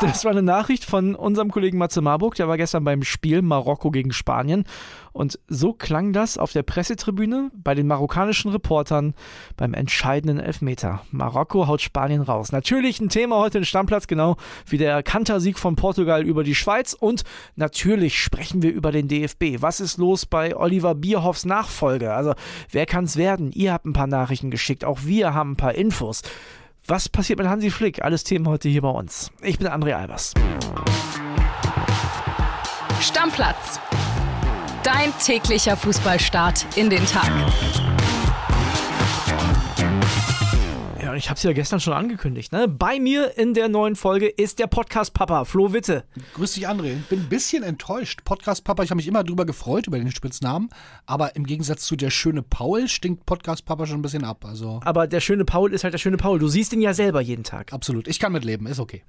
Das war eine Nachricht von unserem Kollegen Matze Marburg, der war gestern beim Spiel Marokko gegen Spanien. Und so klang das auf der Pressetribüne bei den marokkanischen Reportern beim entscheidenden Elfmeter. Marokko haut Spanien raus. Natürlich ein Thema heute im Stammplatz, genau wie der Kantersieg von Portugal über die Schweiz. Und natürlich sprechen wir über den DFB. Was ist los bei Oliver Bierhoffs Nachfolge? Also, wer kann es werden? Ihr habt ein paar Nachrichten geschickt. Auch wir haben ein paar Infos. Was passiert mit Hansi Flick? Alles Themen heute hier bei uns. Ich bin André Albers. Stammplatz. Dein täglicher Fußballstart in den Tag. Ja, ich habe es ja gestern schon angekündigt. Ne? Bei mir in der neuen Folge ist der Podcast-Papa, Flo Witte. Grüß dich, André. Bin ein bisschen enttäuscht. Podcast-Papa, ich habe mich immer drüber gefreut, über den Spitznamen. Aber im Gegensatz zu der schöne Paul stinkt Podcast-Papa schon ein bisschen ab. Also Aber der schöne Paul ist halt der schöne Paul. Du siehst ihn ja selber jeden Tag. absolut. Ich kann mitleben, ist okay.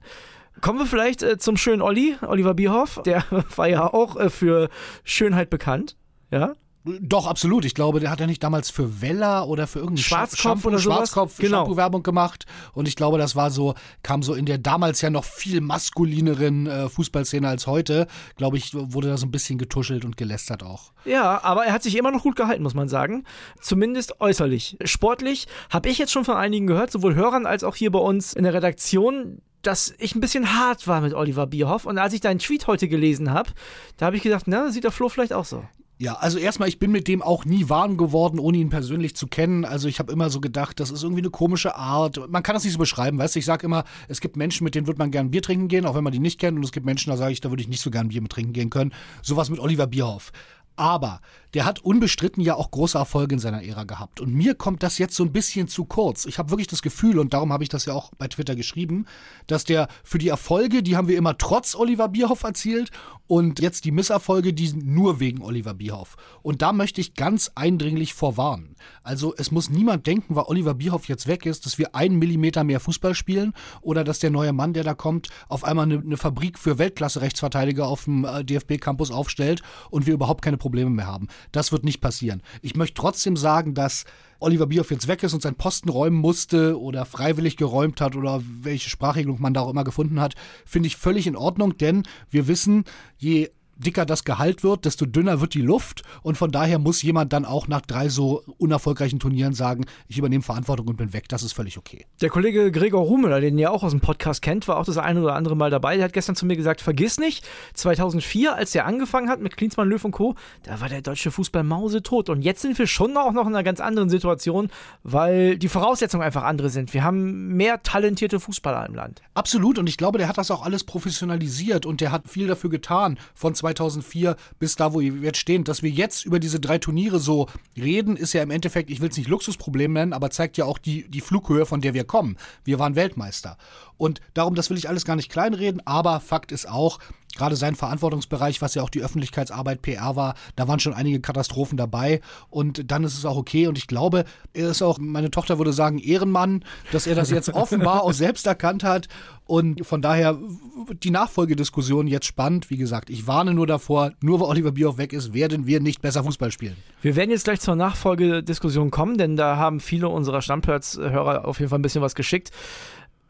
Kommen wir vielleicht äh, zum schönen Olli, Oliver Bierhoff. Der war ja auch äh, für Schönheit bekannt. Ja, Doch, absolut. Ich glaube, der hat ja nicht damals für Weller oder für irgendeinen Schwarzkopf Shampoo, oder sowas? Schwarzkopf Genau. Shampoo-Werbung gemacht. Und ich glaube, das war so, kam so in der damals ja noch viel maskulineren äh, Fußballszene als heute. Glaube ich, wurde da so ein bisschen getuschelt und gelästert auch. Ja, aber er hat sich immer noch gut gehalten, muss man sagen. Zumindest äußerlich. Sportlich habe ich jetzt schon von einigen gehört, sowohl Hörern als auch hier bei uns in der Redaktion, dass ich ein bisschen hart war mit Oliver Bierhoff. Und als ich deinen Tweet heute gelesen habe, da habe ich gedacht, na, sieht der Flo vielleicht auch so. Ja, also erstmal, ich bin mit dem auch nie warm geworden, ohne ihn persönlich zu kennen. Also ich habe immer so gedacht, das ist irgendwie eine komische Art. Man kann das nicht so beschreiben, weißt du? Ich sage immer, es gibt Menschen, mit denen würde man gern Bier trinken gehen, auch wenn man die nicht kennt. Und es gibt Menschen, da sage ich, da würde ich nicht so gern Bier mit trinken gehen können. Sowas mit Oliver Bierhoff. Aber der hat unbestritten ja auch große Erfolge in seiner Ära gehabt. Und mir kommt das jetzt so ein bisschen zu kurz. Ich habe wirklich das Gefühl, und darum habe ich das ja auch bei Twitter geschrieben, dass der für die Erfolge, die haben wir immer trotz Oliver Bierhoff erzielt und jetzt die Misserfolge, die sind nur wegen Oliver Bierhoff. Und da möchte ich ganz eindringlich vorwarnen. Also es muss niemand denken, weil Oliver Bierhoff jetzt weg ist, dass wir einen Millimeter mehr Fußball spielen oder dass der neue Mann, der da kommt, auf einmal eine, eine Fabrik für Weltklasse-Rechtsverteidiger auf dem äh, DFB-Campus aufstellt und wir überhaupt keine Probleme mehr haben. Das wird nicht passieren. Ich möchte trotzdem sagen, dass Oliver Bierhoff jetzt weg ist und seinen Posten räumen musste oder freiwillig geräumt hat oder welche Sprachregelung man da auch immer gefunden hat, finde ich völlig in Ordnung, denn wir wissen, je dicker das Gehalt wird, desto dünner wird die Luft und von daher muss jemand dann auch nach drei so unerfolgreichen Turnieren sagen, ich übernehme Verantwortung und bin weg. Das ist völlig okay. Der Kollege Gregor Rumeler, den ihr auch aus dem Podcast kennt, war auch das eine oder andere Mal dabei. Der hat gestern zu mir gesagt, vergiss nicht, 2004, als er angefangen hat mit Klinsmann, Löw und Co., da war der deutsche Fußball mausetot. Und jetzt sind wir schon auch noch in einer ganz anderen Situation, weil die Voraussetzungen einfach andere sind. Wir haben mehr talentierte Fußballer im Land. Absolut und ich glaube, der hat das auch alles professionalisiert und der hat viel dafür getan von 2004 bis da, wo wir jetzt stehen. Dass wir jetzt über diese drei Turniere so reden, ist ja im Endeffekt, ich will es nicht Luxusproblem nennen, aber zeigt ja auch die, die Flughöhe, von der wir kommen. Wir waren Weltmeister. Und darum, das will ich alles gar nicht kleinreden, aber Fakt ist auch, gerade sein Verantwortungsbereich, was ja auch die Öffentlichkeitsarbeit PR war, da waren schon einige Katastrophen dabei und dann ist es auch okay und ich glaube, er ist auch, meine Tochter würde sagen, Ehrenmann, dass er das jetzt offenbar auch selbst erkannt hat und von daher wird die Nachfolgediskussion jetzt spannend. Wie gesagt, ich warne nur davor, nur weil Oliver Bierhoff weg ist, werden wir nicht besser Fußball spielen. Wir werden jetzt gleich zur Nachfolgediskussion kommen, denn da haben viele unserer Stammplatz-Hörer auf jeden Fall ein bisschen was geschickt.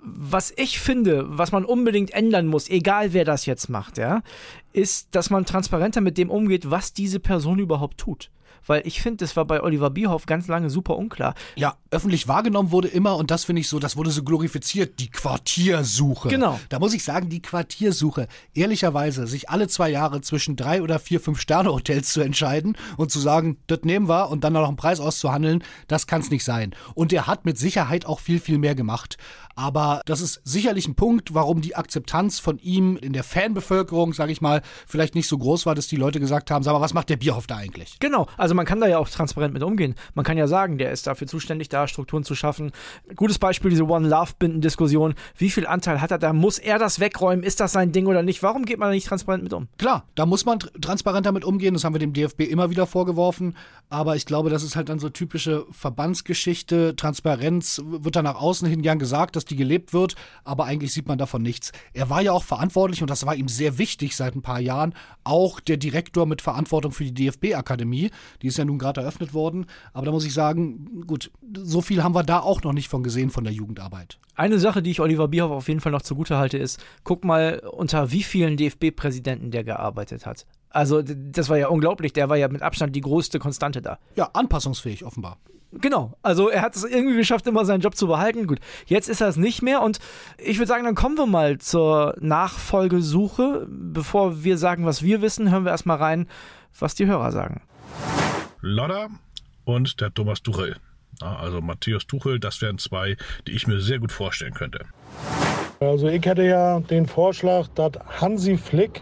Was ich finde, was man unbedingt ändern muss, egal wer das jetzt macht, ja, ist, dass man transparenter mit dem umgeht, was diese Person überhaupt tut. Weil ich finde, das war bei Oliver Bierhoff ganz lange super unklar. Ja, öffentlich wahrgenommen wurde immer, und das finde ich so, das wurde so glorifiziert, die Quartiersuche. Genau. Da muss ich sagen, die Quartiersuche, ehrlicherweise, sich alle zwei Jahre zwischen drei oder vier, fünf Sterne-Hotels zu entscheiden und zu sagen, das nehmen wir und dann noch einen Preis auszuhandeln, das kann es nicht sein. Und er hat mit Sicherheit auch viel, viel mehr gemacht. Aber das ist sicherlich ein Punkt, warum die Akzeptanz von ihm in der Fanbevölkerung, sage ich mal, vielleicht nicht so groß war, dass die Leute gesagt haben, sag mal, was macht der Bierhoff da eigentlich? Genau, also man kann da ja auch transparent mit umgehen. Man kann ja sagen, der ist dafür zuständig, da Strukturen zu schaffen. Gutes Beispiel, diese One-Love-Binden-Diskussion. Wie viel Anteil hat er da? Muss er das wegräumen? Ist das sein Ding oder nicht? Warum geht man da nicht transparent mit um? Klar, da muss man tr- transparent damit umgehen. Das haben wir dem DFB immer wieder vorgeworfen. Aber ich glaube, das ist halt dann so typische Verbandsgeschichte. Transparenz wird dann nach außen hin gern gesagt, dass die gelebt wird. Aber eigentlich sieht man davon nichts. Er war ja auch verantwortlich und das war ihm sehr wichtig seit ein paar Jahren. Auch der Direktor mit Verantwortung für die DFB-Akademie. Die ist ja nun gerade eröffnet worden. Aber da muss ich sagen, gut, so viel haben wir da auch noch nicht von gesehen von der Jugendarbeit. Eine Sache, die ich Oliver Bierhoff auf jeden Fall noch zugute halte, ist, guck mal, unter wie vielen DFB-Präsidenten der gearbeitet hat. Also, das war ja unglaublich. Der war ja mit Abstand die größte Konstante da. Ja, anpassungsfähig, offenbar. Genau, also er hat es irgendwie geschafft, immer seinen Job zu behalten. Gut, jetzt ist er es nicht mehr und ich würde sagen, dann kommen wir mal zur Nachfolgesuche. Bevor wir sagen, was wir wissen, hören wir erstmal rein, was die Hörer sagen. Lodder und der Thomas Tuchel. Also Matthias Tuchel, das wären zwei, die ich mir sehr gut vorstellen könnte. Also ich hätte ja den Vorschlag, dass Hansi Flick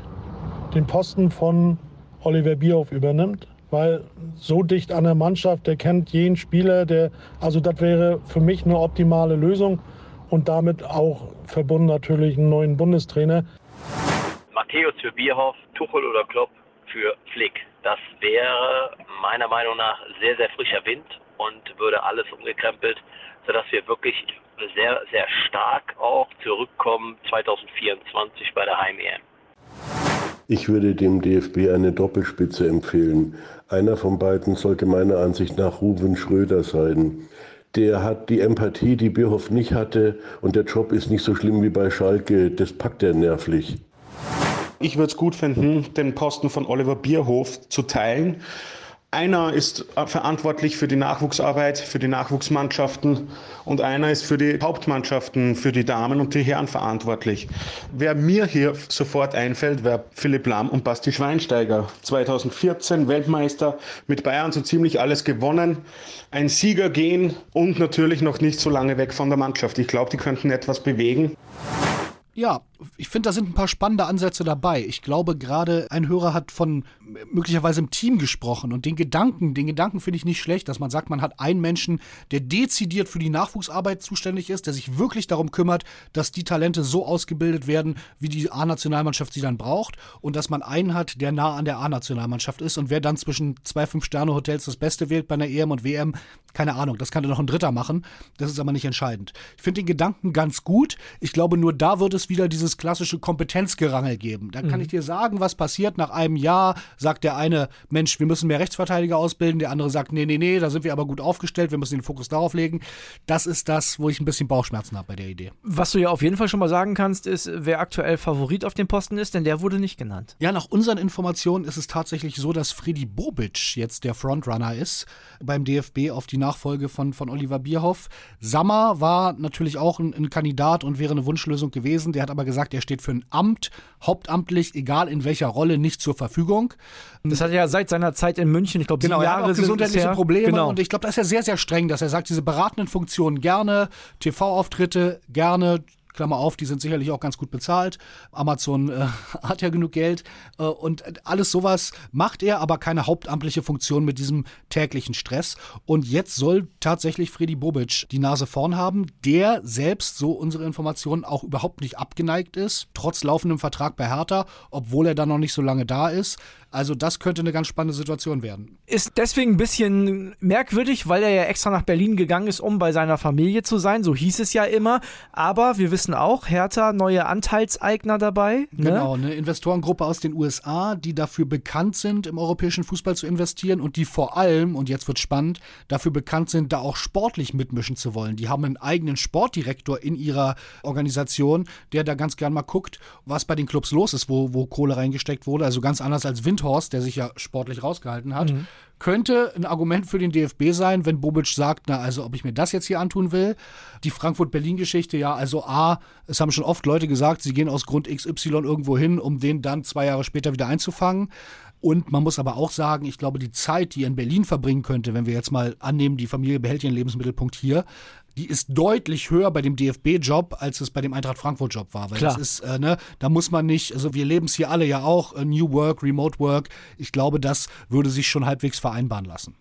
den Posten von Oliver Bierhoff übernimmt weil so dicht an der Mannschaft, der kennt jeden Spieler, der, also das wäre für mich eine optimale Lösung und damit auch verbunden natürlich einen neuen Bundestrainer. Matthäus für Bierhoff, Tuchel oder Klopp für Flick. Das wäre meiner Meinung nach sehr, sehr frischer Wind und würde alles umgekrempelt, sodass wir wirklich sehr, sehr stark auch zurückkommen 2024 bei der Heim-EM. Ich würde dem DFB eine Doppelspitze empfehlen. Einer von beiden sollte meiner Ansicht nach Ruben Schröder sein. Der hat die Empathie, die Bierhoff nicht hatte und der Job ist nicht so schlimm wie bei Schalke. Das packt er nervlich. Ich würde es gut finden, den Posten von Oliver Bierhof zu teilen einer ist äh, verantwortlich für die Nachwuchsarbeit, für die Nachwuchsmannschaften und einer ist für die Hauptmannschaften, für die Damen und die Herren verantwortlich. Wer mir hier sofort einfällt, wäre Philipp Lamm und Basti Schweinsteiger. 2014 Weltmeister mit Bayern so ziemlich alles gewonnen, ein Sieger gehen und natürlich noch nicht so lange weg von der Mannschaft. Ich glaube, die könnten etwas bewegen. Ja, ich finde, da sind ein paar spannende Ansätze dabei. Ich glaube, gerade ein Hörer hat von möglicherweise im Team gesprochen und den Gedanken, den Gedanken finde ich nicht schlecht, dass man sagt, man hat einen Menschen, der dezidiert für die Nachwuchsarbeit zuständig ist, der sich wirklich darum kümmert, dass die Talente so ausgebildet werden, wie die A-Nationalmannschaft sie dann braucht und dass man einen hat, der nah an der A-Nationalmannschaft ist und wer dann zwischen zwei Fünf-Sterne-Hotels das Beste wählt bei einer EM und WM, keine Ahnung, das kann dann noch ein Dritter machen. Das ist aber nicht entscheidend. Ich finde den Gedanken ganz gut. Ich glaube, nur da wird es wieder dieses klassische Kompetenzgerangel geben. Da kann mhm. ich dir sagen, was passiert nach einem Jahr. Sagt der eine, Mensch, wir müssen mehr Rechtsverteidiger ausbilden. Der andere sagt, nee, nee, nee, da sind wir aber gut aufgestellt. Wir müssen den Fokus darauf legen. Das ist das, wo ich ein bisschen Bauchschmerzen habe bei der Idee. Was du ja auf jeden Fall schon mal sagen kannst, ist, wer aktuell Favorit auf dem Posten ist, denn der wurde nicht genannt. Ja, nach unseren Informationen ist es tatsächlich so, dass Freddy Bobic jetzt der Frontrunner ist beim DFB auf die Nachfolge von, von Oliver Bierhoff. Sammer war natürlich auch ein, ein Kandidat und wäre eine Wunschlösung gewesen. Der hat aber gesagt, er steht für ein Amt, hauptamtlich, egal in welcher Rolle, nicht zur Verfügung. Das hat er ja seit seiner Zeit in München, ich glaube, genau, Jahre er hat auch gesundheitliche Probleme genau. und ich glaube, das ist ja sehr, sehr streng, dass er sagt, diese beratenden Funktionen gerne, TV-Auftritte gerne, Klammer auf, die sind sicherlich auch ganz gut bezahlt. Amazon äh, hat ja genug Geld äh, und alles sowas macht er, aber keine hauptamtliche Funktion mit diesem täglichen Stress. Und jetzt soll tatsächlich Freddy Bobic die Nase vorn haben, der selbst, so unsere Informationen, auch überhaupt nicht abgeneigt ist, trotz laufendem Vertrag bei Hertha, obwohl er da noch nicht so lange da ist. Also das könnte eine ganz spannende Situation werden. Ist deswegen ein bisschen merkwürdig, weil er ja extra nach Berlin gegangen ist, um bei seiner Familie zu sein. So hieß es ja immer. Aber wir wissen auch, Hertha, neue Anteilseigner dabei. Ne? Genau, eine Investorengruppe aus den USA, die dafür bekannt sind, im europäischen Fußball zu investieren und die vor allem, und jetzt wird spannend, dafür bekannt sind, da auch sportlich mitmischen zu wollen. Die haben einen eigenen Sportdirektor in ihrer Organisation, der da ganz gern mal guckt, was bei den Clubs los ist, wo, wo Kohle reingesteckt wurde. Also ganz anders als Wind Windhorst, der sich ja sportlich rausgehalten hat, mhm. Könnte ein Argument für den DFB sein, wenn Bobic sagt, na, also ob ich mir das jetzt hier antun will. Die Frankfurt-Berlin-Geschichte, ja, also A, es haben schon oft Leute gesagt, sie gehen aus Grund XY irgendwo hin, um den dann zwei Jahre später wieder einzufangen. Und man muss aber auch sagen, ich glaube, die Zeit, die er in Berlin verbringen könnte, wenn wir jetzt mal annehmen, die Familie behält ihren Lebensmittelpunkt hier, die ist deutlich höher bei dem DFB-Job, als es bei dem Eintracht Frankfurt-Job war. Weil Klar. das ist, äh, ne, da muss man nicht, also wir leben es hier alle ja auch, äh, New Work, Remote Work. Ich glaube, das würde sich schon halbwegs vereinbaren lassen.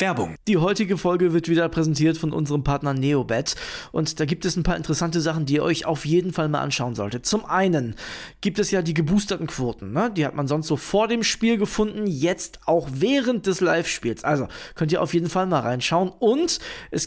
Werbung. Die heutige Folge wird wieder präsentiert von unserem Partner Neobet und da gibt es ein paar interessante Sachen, die ihr euch auf jeden Fall mal anschauen solltet. Zum einen gibt es ja die geboosterten Quoten, ne? die hat man sonst so vor dem Spiel gefunden, jetzt auch während des Live-Spiels. Also könnt ihr auf jeden Fall mal reinschauen und es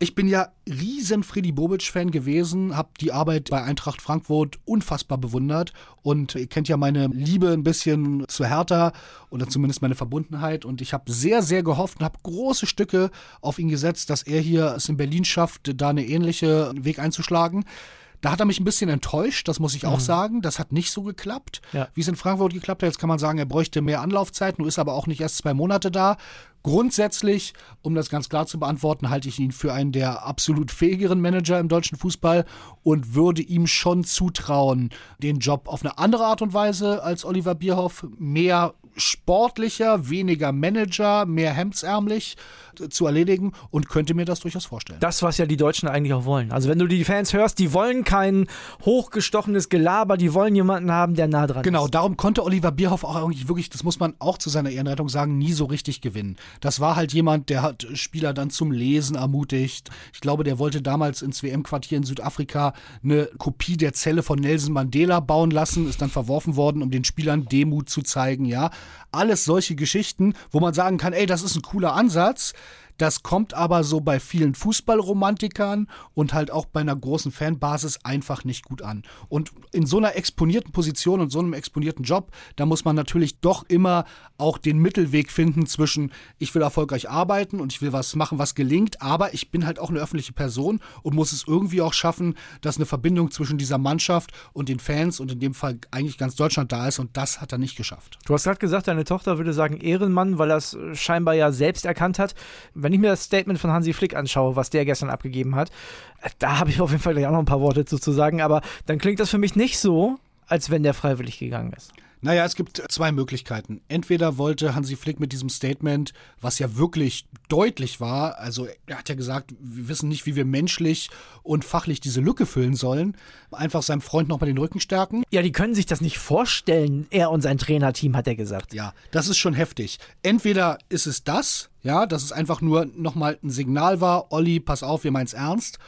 Ich bin ja riesen Freddy Bobic-Fan gewesen, habe die Arbeit bei Eintracht Frankfurt unfassbar bewundert und ihr kennt ja meine Liebe ein bisschen zu Hertha oder zumindest meine Verbundenheit und ich habe sehr, sehr gehofft und habe große Stücke auf ihn gesetzt, dass er hier es in Berlin schafft, da eine ähnliche Weg einzuschlagen. Da hat er mich ein bisschen enttäuscht, das muss ich auch mhm. sagen. Das hat nicht so geklappt, ja. wie es in Frankfurt geklappt hat. Jetzt kann man sagen, er bräuchte mehr Anlaufzeit, nur ist aber auch nicht erst zwei Monate da. Grundsätzlich, um das ganz klar zu beantworten, halte ich ihn für einen der absolut fähigeren Manager im deutschen Fußball und würde ihm schon zutrauen, den Job auf eine andere Art und Weise als Oliver Bierhoff, mehr sportlicher, weniger Manager, mehr hemdsärmlich zu erledigen und könnte mir das durchaus vorstellen. Das, was ja die Deutschen eigentlich auch wollen. Also wenn du die Fans hörst, die wollen kein hochgestochenes Gelaber, die wollen jemanden haben, der nah dran genau, ist. Genau, darum konnte Oliver Bierhoff auch irgendwie wirklich, das muss man auch zu seiner Ehrenrettung sagen, nie so richtig gewinnen. Das war halt jemand, der hat Spieler dann zum Lesen ermutigt. Ich glaube, der wollte damals ins WM-Quartier in Südafrika eine Kopie der Zelle von Nelson Mandela bauen lassen, ist dann verworfen worden, um den Spielern Demut zu zeigen, ja. Alles solche Geschichten, wo man sagen kann, ey, das ist ein cooler Ansatz. Das kommt aber so bei vielen Fußballromantikern und halt auch bei einer großen Fanbasis einfach nicht gut an. Und in so einer exponierten Position und so einem exponierten Job, da muss man natürlich doch immer auch den Mittelweg finden zwischen, ich will erfolgreich arbeiten und ich will was machen, was gelingt, aber ich bin halt auch eine öffentliche Person und muss es irgendwie auch schaffen, dass eine Verbindung zwischen dieser Mannschaft und den Fans und in dem Fall eigentlich ganz Deutschland da ist und das hat er nicht geschafft. Du hast gerade gesagt, deine Tochter würde sagen Ehrenmann, weil er es scheinbar ja selbst erkannt hat wenn ich mir das Statement von Hansi Flick anschaue, was der gestern abgegeben hat, äh, da habe ich auf jeden Fall gleich auch noch ein paar Worte zu, zu sagen, aber dann klingt das für mich nicht so, als wenn der freiwillig gegangen ist. Naja, es gibt zwei Möglichkeiten. Entweder wollte Hansi Flick mit diesem Statement, was ja wirklich deutlich war, also er hat ja gesagt, wir wissen nicht, wie wir menschlich und fachlich diese Lücke füllen sollen, einfach seinem Freund nochmal den Rücken stärken. Ja, die können sich das nicht vorstellen, er und sein Trainerteam, hat er gesagt. Ja, das ist schon heftig. Entweder ist es das, ja, dass es einfach nur nochmal ein Signal war, Olli, pass auf, wir meinen es ernst.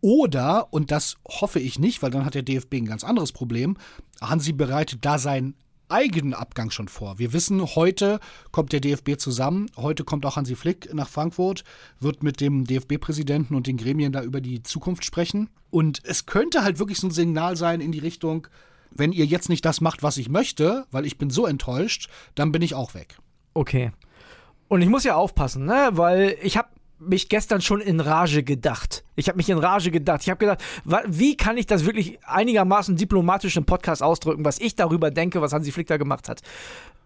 Oder, und das hoffe ich nicht, weil dann hat der DFB ein ganz anderes Problem, Hansi bereitet da sein eigenen Abgang schon vor. Wir wissen, heute kommt der DFB zusammen, heute kommt auch Hansi Flick nach Frankfurt, wird mit dem DFB-Präsidenten und den Gremien da über die Zukunft sprechen. Und es könnte halt wirklich so ein Signal sein in die Richtung, wenn ihr jetzt nicht das macht, was ich möchte, weil ich bin so enttäuscht, dann bin ich auch weg. Okay. Und ich muss ja aufpassen, ne? weil ich habe mich gestern schon in Rage gedacht. Ich habe mich in Rage gedacht. Ich habe gedacht, wie kann ich das wirklich einigermaßen diplomatisch im Podcast ausdrücken, was ich darüber denke, was Hansi Flick da gemacht hat.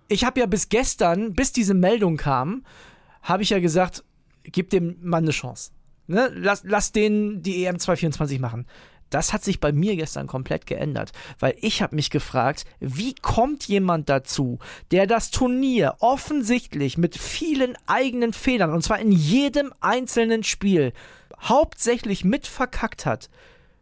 Ich habe ja bis gestern, bis diese Meldung kam, habe ich ja gesagt, gib dem Mann eine Chance. Ne? Lass, lass den die EM 224 machen. Das hat sich bei mir gestern komplett geändert, weil ich habe mich gefragt, wie kommt jemand dazu, der das Turnier offensichtlich mit vielen eigenen Fehlern, und zwar in jedem einzelnen Spiel, hauptsächlich mit verkackt hat,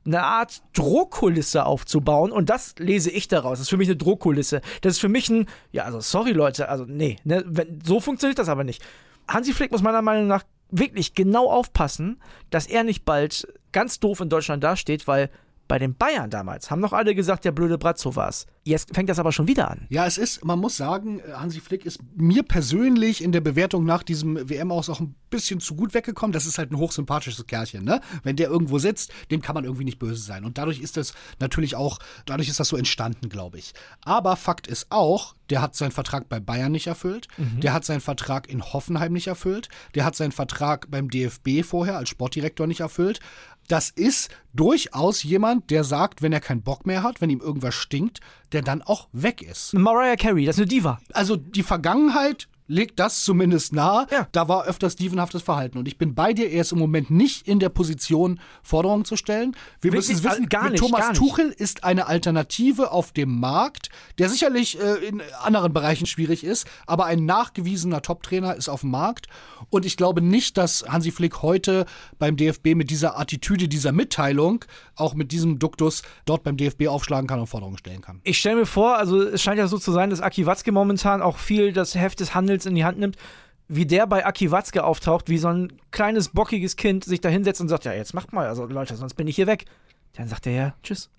eine Art Drohkulisse aufzubauen und das lese ich daraus. Das ist für mich eine Drohkulisse. Das ist für mich ein, ja, also sorry Leute, also nee, ne, wenn, so funktioniert das aber nicht. Hansi Flick muss meiner Meinung nach wirklich genau aufpassen, dass er nicht bald ganz doof in Deutschland dasteht, weil Bei den Bayern damals haben noch alle gesagt, der blöde Brazzo war's. Jetzt fängt das aber schon wieder an. Ja, es ist, man muss sagen, Hansi Flick ist mir persönlich in der Bewertung nach diesem WM aus auch ein bisschen zu gut weggekommen. Das ist halt ein hochsympathisches Kerlchen, ne? Wenn der irgendwo sitzt, dem kann man irgendwie nicht böse sein. Und dadurch ist das natürlich auch, dadurch ist das so entstanden, glaube ich. Aber Fakt ist auch, der hat seinen Vertrag bei Bayern nicht erfüllt, mhm. der hat seinen Vertrag in Hoffenheim nicht erfüllt, der hat seinen Vertrag beim DFB vorher als Sportdirektor nicht erfüllt das ist durchaus jemand, der sagt, wenn er keinen Bock mehr hat, wenn ihm irgendwas stinkt, der dann auch weg ist. Mariah Carey, das ist eine Diva. Also die Vergangenheit legt das zumindest nahe. Ja. Da war öfter stevenhaftes Verhalten. Und ich bin bei dir, er ist im Moment nicht in der Position, Forderungen zu stellen. Wir Wirklich, müssen wissen, gar nicht, Thomas gar nicht. Tuchel ist eine Alternative auf dem Markt, der sicherlich äh, in anderen Bereichen schwierig ist, aber ein nachgewiesener Top-Trainer ist auf dem Markt. Und ich glaube nicht, dass Hansi Flick heute beim DFB mit dieser Attitüde, dieser Mitteilung, auch mit diesem Duktus dort beim DFB aufschlagen kann und Forderungen stellen kann. Ich stelle mir vor, also es scheint ja so zu sein, dass Aki Watzke momentan auch viel das Heft des Handels Handels in die Hand nimmt, wie der bei Aki Watzke auftaucht, wie so ein kleines, bockiges Kind sich da hinsetzt und sagt, ja, jetzt macht mal, also Leute, sonst bin ich hier weg. Dann sagt er ja, tschüss.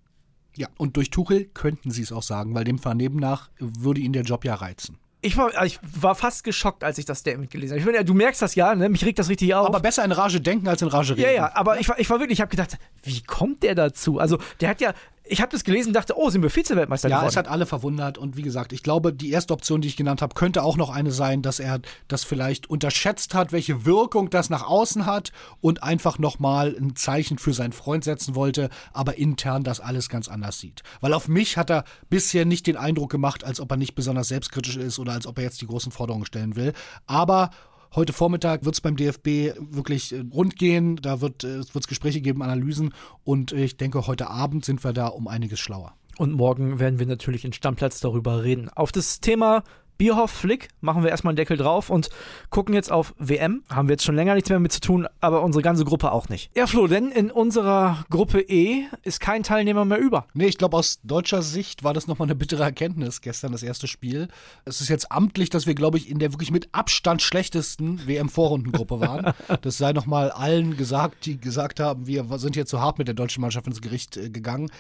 Ja, und durch Tuchel könnten sie es auch sagen, weil dem Vernehmen nach würde ihn der Job ja reizen. Ich war, ich war fast geschockt, als ich das Statement gelesen habe. Ich meine, du merkst das ja, ne? mich regt das richtig auf. Aber besser in Rage denken als in Rage reden. Ja, ja, aber ich war, ich war wirklich, ich habe gedacht, wie kommt der dazu? Also, der hat ja, ich habe das gelesen und dachte, oh, sind wir Vize-Weltmeister ja, geworden. Ja, es hat alle verwundert und wie gesagt, ich glaube, die erste Option, die ich genannt habe, könnte auch noch eine sein, dass er das vielleicht unterschätzt hat, welche Wirkung das nach außen hat und einfach nochmal ein Zeichen für seinen Freund setzen wollte, aber intern das alles ganz anders sieht. Weil auf mich hat er bisher nicht den Eindruck gemacht, als ob er nicht besonders selbstkritisch ist oder als ob er jetzt die großen Forderungen stellen will. Aber Heute Vormittag wird es beim DFB wirklich äh, rund gehen. Da wird äh, es Gespräche geben, Analysen. Und ich denke, heute Abend sind wir da um einiges schlauer. Und morgen werden wir natürlich in Stammplatz darüber reden. Auf das Thema Bierhoff Flick machen wir erstmal einen Deckel drauf und gucken jetzt auf WM. Haben wir jetzt schon länger nichts mehr mit zu tun, aber unsere ganze Gruppe auch nicht. Ja, Flo, denn in unserer Gruppe E ist kein Teilnehmer mehr über. Nee, ich glaube, aus deutscher Sicht war das nochmal eine bittere Erkenntnis gestern, das erste Spiel. Es ist jetzt amtlich, dass wir, glaube ich, in der wirklich mit Abstand schlechtesten WM-Vorrundengruppe waren. das sei nochmal allen gesagt, die gesagt haben, wir sind hier zu hart mit der deutschen Mannschaft ins Gericht äh, gegangen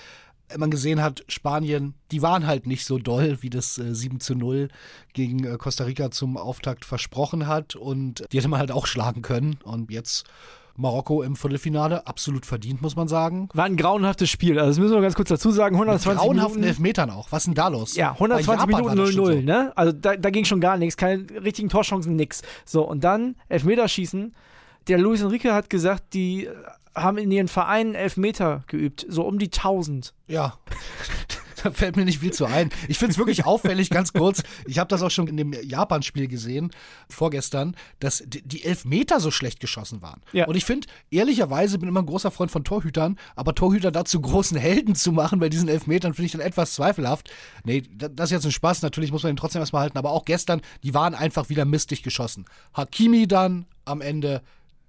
man gesehen hat, Spanien, die waren halt nicht so doll, wie das äh, 7 zu 0 gegen äh, Costa Rica zum Auftakt versprochen hat. Und die hätte man halt auch schlagen können. Und jetzt Marokko im Viertelfinale, absolut verdient, muss man sagen. War ein grauenhaftes Spiel. Also das müssen wir ganz kurz dazu sagen. 120 Mit grauenhaften Minuten. Elfmetern auch. Was ist denn da los? Ja, 120 Minuten 0-0, so. ne? Also da, da ging schon gar nichts. Keine richtigen Torchancen, nix. So, und dann Elfmeterschießen. Der Luis Enrique hat gesagt, die haben in ihren Vereinen Elfmeter geübt, so um die 1000. Ja. da fällt mir nicht viel zu ein. Ich finde es wirklich auffällig, ganz kurz. Ich habe das auch schon in dem Japan-Spiel gesehen, vorgestern, dass die Elfmeter so schlecht geschossen waren. Ja. Und ich finde, ehrlicherweise bin immer ein großer Freund von Torhütern, aber Torhüter dazu großen Helden zu machen bei diesen Elfmetern, finde ich dann etwas zweifelhaft. Nee, das ist jetzt ein Spaß. Natürlich muss man ihn trotzdem erstmal halten. Aber auch gestern, die waren einfach wieder mistig geschossen. Hakimi dann am Ende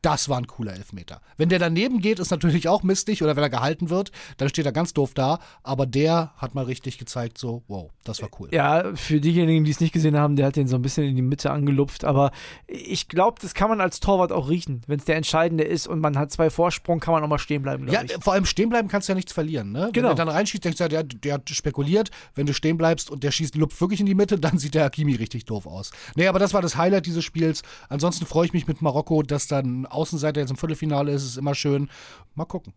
das war ein cooler Elfmeter. Wenn der daneben geht, ist natürlich auch mistig oder wenn er gehalten wird, dann steht er ganz doof da. Aber der hat mal richtig gezeigt, so, wow, das war cool. Ja, für diejenigen, die es nicht gesehen haben, der hat den so ein bisschen in die Mitte angelupft. Aber ich glaube, das kann man als Torwart auch riechen. Wenn es der Entscheidende ist und man hat zwei Vorsprung, kann man auch mal stehen bleiben. Ja, ich. vor allem stehen bleiben kannst du ja nichts verlieren. Ne? Genau. Wenn du dann reinschießt, denkst du ja, der, der hat spekuliert. Wenn du stehen bleibst und der schießt, lupft wirklich in die Mitte, dann sieht der Hakimi richtig doof aus. Nee, aber das war das Highlight dieses Spiels. Ansonsten freue ich mich mit Marokko, dass dann Außenseiter jetzt im Viertelfinale ist, ist immer schön. Mal gucken.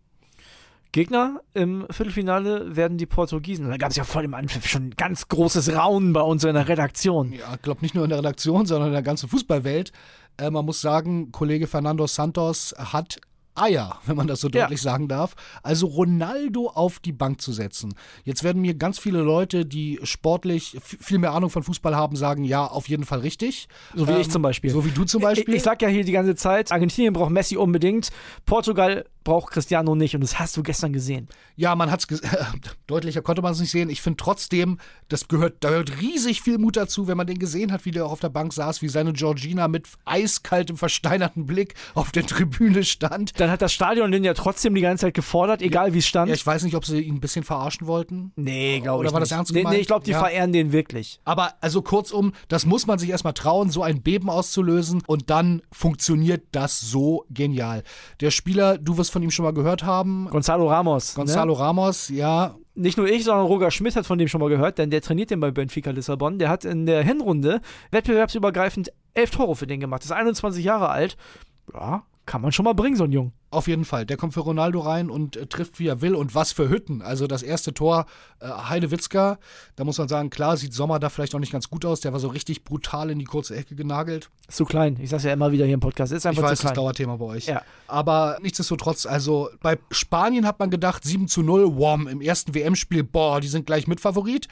Gegner im Viertelfinale werden die Portugiesen. Da gab es ja vor dem Anpfiff schon ein ganz großes Raunen bei uns in der Redaktion. Ja, ich glaube nicht nur in der Redaktion, sondern in der ganzen Fußballwelt. Äh, man muss sagen, Kollege Fernando Santos hat Eier, wenn man das so deutlich ja. sagen darf. Also Ronaldo auf die Bank zu setzen. Jetzt werden mir ganz viele Leute, die sportlich viel mehr Ahnung von Fußball haben, sagen, ja, auf jeden Fall richtig. So wie ähm, ich zum Beispiel. So wie du zum Beispiel. Ich, ich sag ja hier die ganze Zeit, Argentinien braucht Messi unbedingt. Portugal braucht Cristiano nicht und das hast du gestern gesehen. Ja, man hat es deutlicher konnte man es nicht sehen. Ich finde trotzdem, das gehört, da gehört riesig viel Mut dazu, wenn man den gesehen hat, wie der auch auf der Bank saß, wie seine Georgina mit eiskaltem, versteinerten Blick auf der Tribüne stand. Dann hat das Stadion den ja trotzdem die ganze Zeit gefordert, egal ja, wie es stand. Ja, ich weiß nicht, ob sie ihn ein bisschen verarschen wollten. Nee, glaube ich Oder war das ernst gemeint? Nee, nee ich glaube, die ja. verehren den wirklich. Aber also kurzum, das muss man sich erstmal trauen, so ein Beben auszulösen und dann funktioniert das so genial. Der Spieler, du wirst von ihm schon mal gehört haben. Gonzalo Ramos. Gonzalo ne? Ramos, ja. Nicht nur ich, sondern Roger Schmidt hat von dem schon mal gehört, denn der trainiert den bei Benfica Lissabon. Der hat in der Hinrunde wettbewerbsübergreifend elf Tore für den gemacht. Ist 21 Jahre alt. Ja, kann man schon mal bringen, so ein Jung. Auf jeden Fall. Der kommt für Ronaldo rein und äh, trifft, wie er will. Und was für Hütten. Also das erste Tor, äh, Heidewitzka, da muss man sagen, klar, sieht Sommer da vielleicht noch nicht ganz gut aus. Der war so richtig brutal in die kurze Ecke genagelt. Ist zu klein. Ich sag's ja immer wieder hier im Podcast. Ist einfach ich weiß, zu klein. das Dauerthema bei euch. Ja. Aber nichtsdestotrotz, also bei Spanien hat man gedacht, 7 zu 0, Wom, im ersten WM-Spiel, boah, die sind gleich Mitfavorit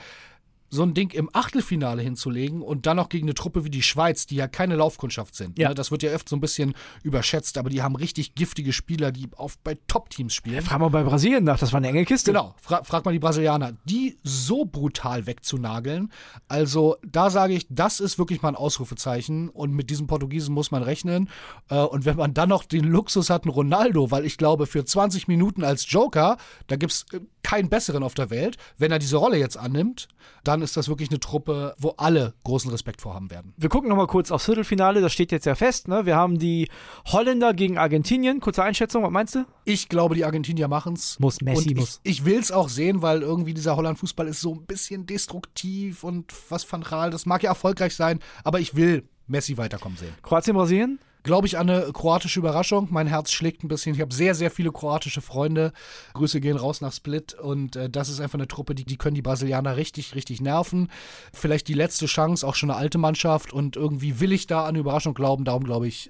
so ein Ding im Achtelfinale hinzulegen und dann noch gegen eine Truppe wie die Schweiz, die ja keine Laufkundschaft sind. Ja. Ne? Das wird ja oft so ein bisschen überschätzt, aber die haben richtig giftige Spieler, die auf, bei Top-Teams spielen. Frag mal bei Brasilien nach, das war eine enge Kiste. Genau, fra frag mal die Brasilianer, die so brutal wegzunageln. Also da sage ich, das ist wirklich mal ein Ausrufezeichen und mit diesem Portugiesen muss man rechnen. Äh, und wenn man dann noch den Luxus hat, einen Ronaldo, weil ich glaube, für 20 Minuten als Joker, da gibt es keinen besseren auf der Welt, wenn er diese Rolle jetzt annimmt, dann ist das wirklich eine Truppe, wo alle großen Respekt vorhaben werden. Wir gucken nochmal kurz aufs Viertelfinale, das steht jetzt ja fest. Ne? Wir haben die Holländer gegen Argentinien. Kurze Einschätzung, was meinst du? Ich glaube, die Argentinier machen es. Muss, Messi und muss. Ich, ich will es auch sehen, weil irgendwie dieser Holland-Fußball ist so ein bisschen destruktiv und was Van Gaal, das mag ja erfolgreich sein, aber ich will Messi weiterkommen sehen. Kroatien, Brasilien? Glaube ich an eine kroatische Überraschung. Mein Herz schlägt ein bisschen. Ich habe sehr, sehr viele kroatische Freunde. Grüße gehen raus nach Split. Und äh, das ist einfach eine Truppe, die, die können die Brasilianer richtig, richtig nerven. Vielleicht die letzte Chance, auch schon eine alte Mannschaft. Und irgendwie will ich da an eine Überraschung glauben. Darum glaube ich,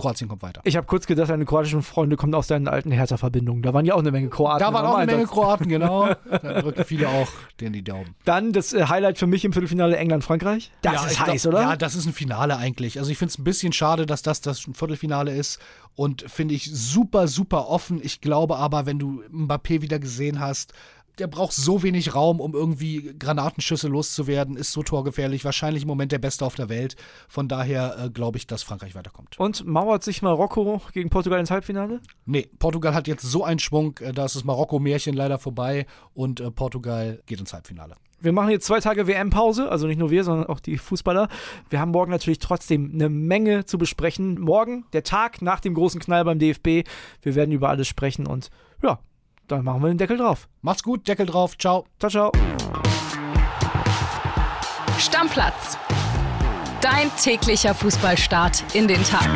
Kroatien kommt weiter. Ich habe kurz gedacht, deine kroatischen Freunde kommen aus deinen alten Hertha-Verbindungen. Da waren ja auch eine Menge Kroaten. Da waren auch eine Menge. Kroaten, genau. Da drücken viele auch denen die Daumen. Dann das äh, Highlight für mich im Viertelfinale England-Frankreich. Das Ja, ist heiß, glaub, oder? Ja, das ist ein Finale eigentlich. Also ich finde es ein bisschen schade, dass das das ein Viertelfinale ist und finde ich super, super offen. Ich glaube aber, wenn du Mbappé wieder gesehen hast, der braucht so wenig Raum, um irgendwie Granatenschüsse loszuwerden, ist so torgefährlich, wahrscheinlich im Moment der Beste auf der Welt. Von daher äh, glaube ich, dass Frankreich weiterkommt. Und mauert sich Marokko gegen Portugal ins Halbfinale? Nee, Portugal hat jetzt so einen Schwung, äh, da ist das Marokko-Märchen leider vorbei und äh, Portugal geht ins Halbfinale. Wir machen jetzt zwei Tage WM-Pause, also nicht nur wir, sondern auch die Fußballer. Wir haben morgen natürlich trotzdem eine Menge zu besprechen. Morgen, der Tag nach dem großen Knall beim DFB. Wir werden über alles sprechen und ja, dann machen wir den Deckel drauf. Macht's gut, Deckel drauf, ciao. Ciao, ciao. Stammplatz. Dein täglicher Fußballstart in den Tag.